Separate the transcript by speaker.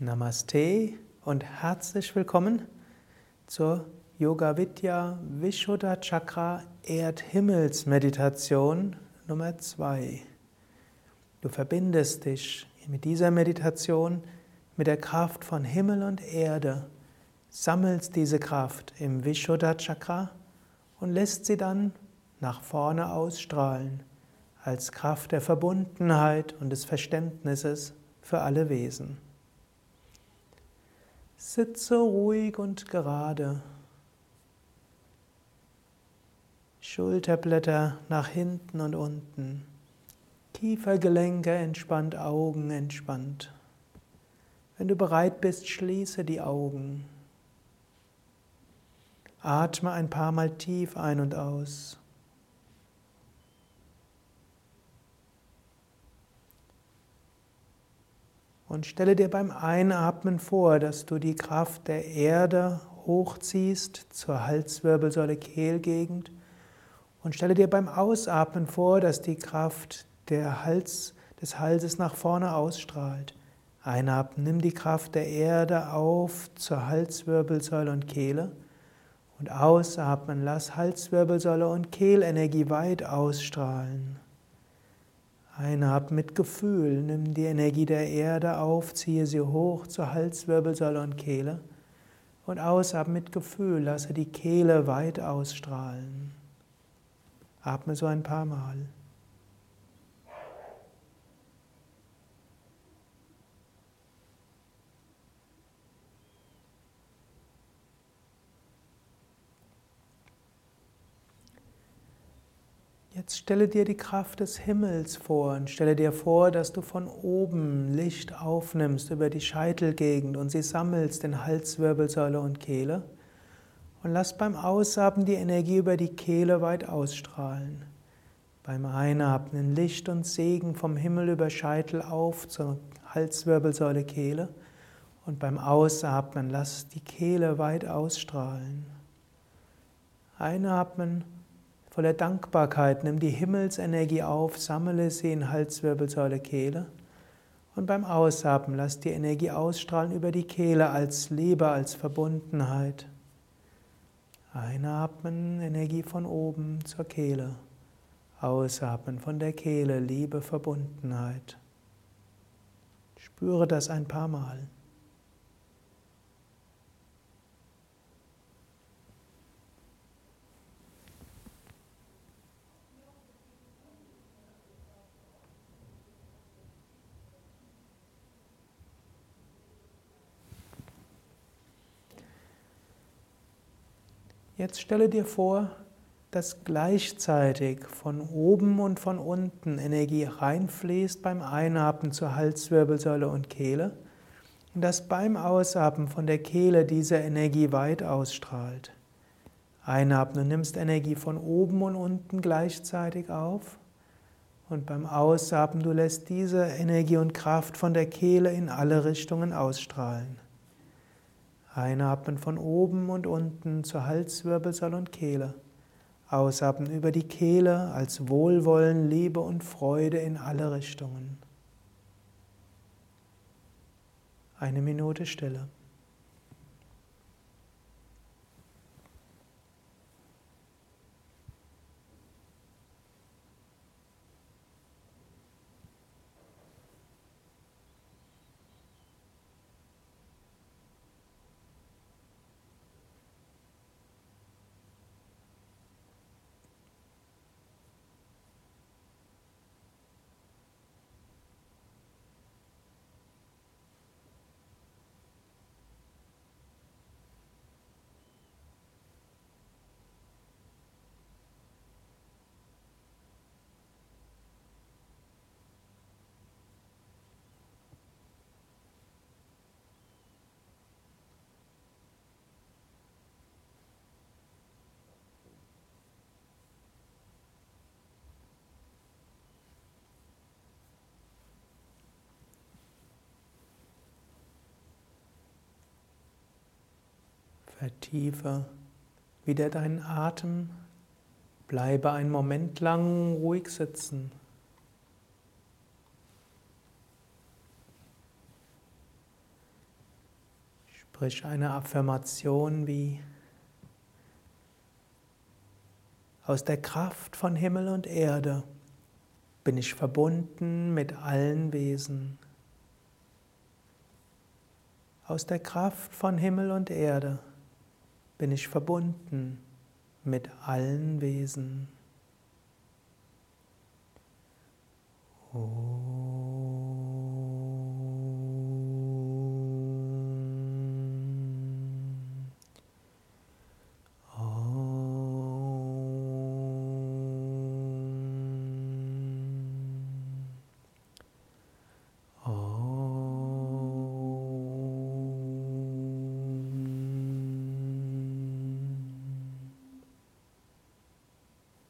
Speaker 1: Namaste und herzlich willkommen zur Yoga Vidya Vishuddha Chakra Erdhimmelsmeditation Nummer 2. Du verbindest dich mit dieser Meditation mit der Kraft von Himmel und Erde, sammelst diese Kraft im Vishuddha Chakra und lässt sie dann nach vorne ausstrahlen als Kraft der Verbundenheit und des Verständnisses für alle Wesen. Sitze ruhig und gerade. Schulterblätter nach hinten und unten. Kiefergelenke entspannt, Augen entspannt. Wenn du bereit bist, schließe die Augen. Atme ein paar Mal tief ein und aus. Und stelle dir beim Einatmen vor, dass du die Kraft der Erde hochziehst zur Halswirbelsäule Kehlgegend. Und stelle dir beim Ausatmen vor, dass die Kraft der Hals, des Halses nach vorne ausstrahlt. Einatmen, nimm die Kraft der Erde auf zur Halswirbelsäule und Kehle. Und ausatmen, lass Halswirbelsäule und Kehlenergie weit ausstrahlen. Einatmen mit Gefühl, nimm die Energie der Erde auf, ziehe sie hoch zur Halswirbelsäule und Kehle. Und ausatmen mit Gefühl, lasse die Kehle weit ausstrahlen. Atme so ein paar Mal. Jetzt stelle dir die Kraft des Himmels vor und stelle dir vor, dass du von oben Licht aufnimmst über die Scheitelgegend und sie sammelst in Halswirbelsäule und Kehle. Und lass beim Ausatmen die Energie über die Kehle weit ausstrahlen. Beim Einatmen Licht und Segen vom Himmel über Scheitel auf zur Halswirbelsäule Kehle. Und beim Ausatmen lass die Kehle weit ausstrahlen. Einatmen Voller Dankbarkeit nimm die Himmelsenergie auf, sammle sie in Halswirbelsäule, Kehle. Und beim Ausatmen lass die Energie ausstrahlen über die Kehle als Liebe, als Verbundenheit. Einatmen, Energie von oben zur Kehle. Ausatmen von der Kehle, Liebe, Verbundenheit. Spüre das ein paar Mal. Jetzt stelle dir vor, dass gleichzeitig von oben und von unten Energie reinfließt beim Einatmen zur Halswirbelsäule und Kehle und dass beim Ausatmen von der Kehle diese Energie weit ausstrahlt. Einatmen, nimmst Energie von oben und unten gleichzeitig auf und beim Ausatmen du lässt diese Energie und Kraft von der Kehle in alle Richtungen ausstrahlen. Einatmen von oben und unten zur Halswirbelsäule und Kehle. Ausatmen über die Kehle als Wohlwollen, Liebe und Freude in alle Richtungen. Eine Minute Stille. Vertiefe wieder deinen Atem. Bleibe einen Moment lang ruhig sitzen. Sprich eine Affirmation wie aus der Kraft von Himmel und Erde bin ich verbunden mit allen Wesen. Aus der Kraft von Himmel und Erde bin ich verbunden mit allen Wesen. Oh.